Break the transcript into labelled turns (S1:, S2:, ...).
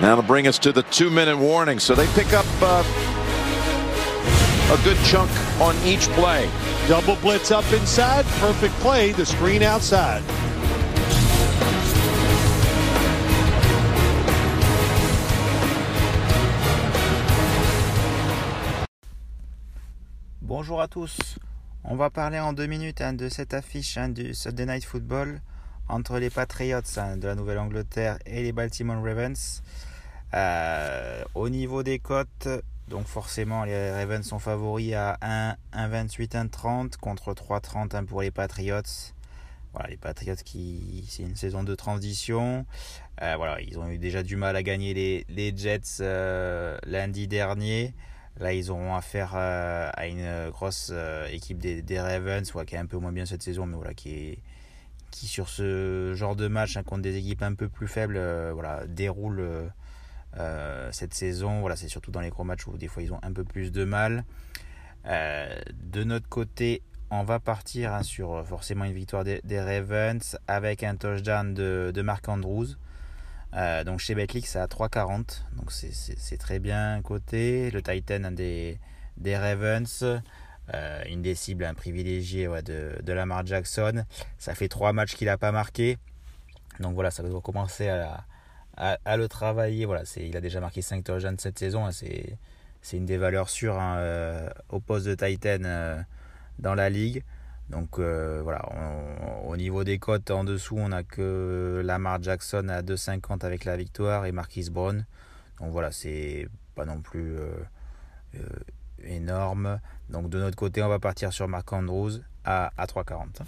S1: That'll bring us to the two-minute warning. So they pick up uh, a good chunk on each play.
S2: Double blitz up inside. Perfect play. The screen outside.
S3: Bonjour à tous. On va parler en deux minutes hein, de cette affiche hein, du Sunday Night Football entre les Patriots hein, de la Nouvelle-Angleterre et les Baltimore Ravens. Euh, au niveau des cotes, donc forcément les Ravens sont favoris à 1, 1,28, 1,30 contre 3,30 pour les Patriots. Voilà, les Patriots qui c'est une saison de transition. Euh, voilà, ils ont eu déjà du mal à gagner les, les Jets euh, lundi dernier. Là, ils auront affaire à une grosse équipe des, des Ravens, qui est un peu moins bien cette saison, mais voilà, qui, est, qui sur ce genre de match hein, contre des équipes un peu plus faibles, euh, voilà, déroule cette saison. Voilà, c'est surtout dans les gros matchs où des fois ils ont un peu plus de mal. de notre côté, on va partir hein, sur forcément une victoire des, Ravens avec un touchdown de, Mark Andrews. Euh, donc chez Betclic, c'est à 3,40. Donc c'est très bien coté. Le Titan des Ravens, euh, une des cibles un de, Lamar Jackson. Ça fait trois matchs qu'il n'a pas marqué. Donc voilà, ça doit commencer à, le travailler. Voilà, il a déjà marqué 5 touchdowns cette saison. Hein, c'est une des valeurs sûres hein, euh, au poste de Titan euh, dans la ligue. Donc voilà, au niveau des cotes en dessous, on a que Lamar Jackson à 2,50 avec la victoire et Marquis Brown. Donc voilà, c'est pas non plus énorme. Donc de notre côté, on va partir sur Mark Andrews à, à 3,40.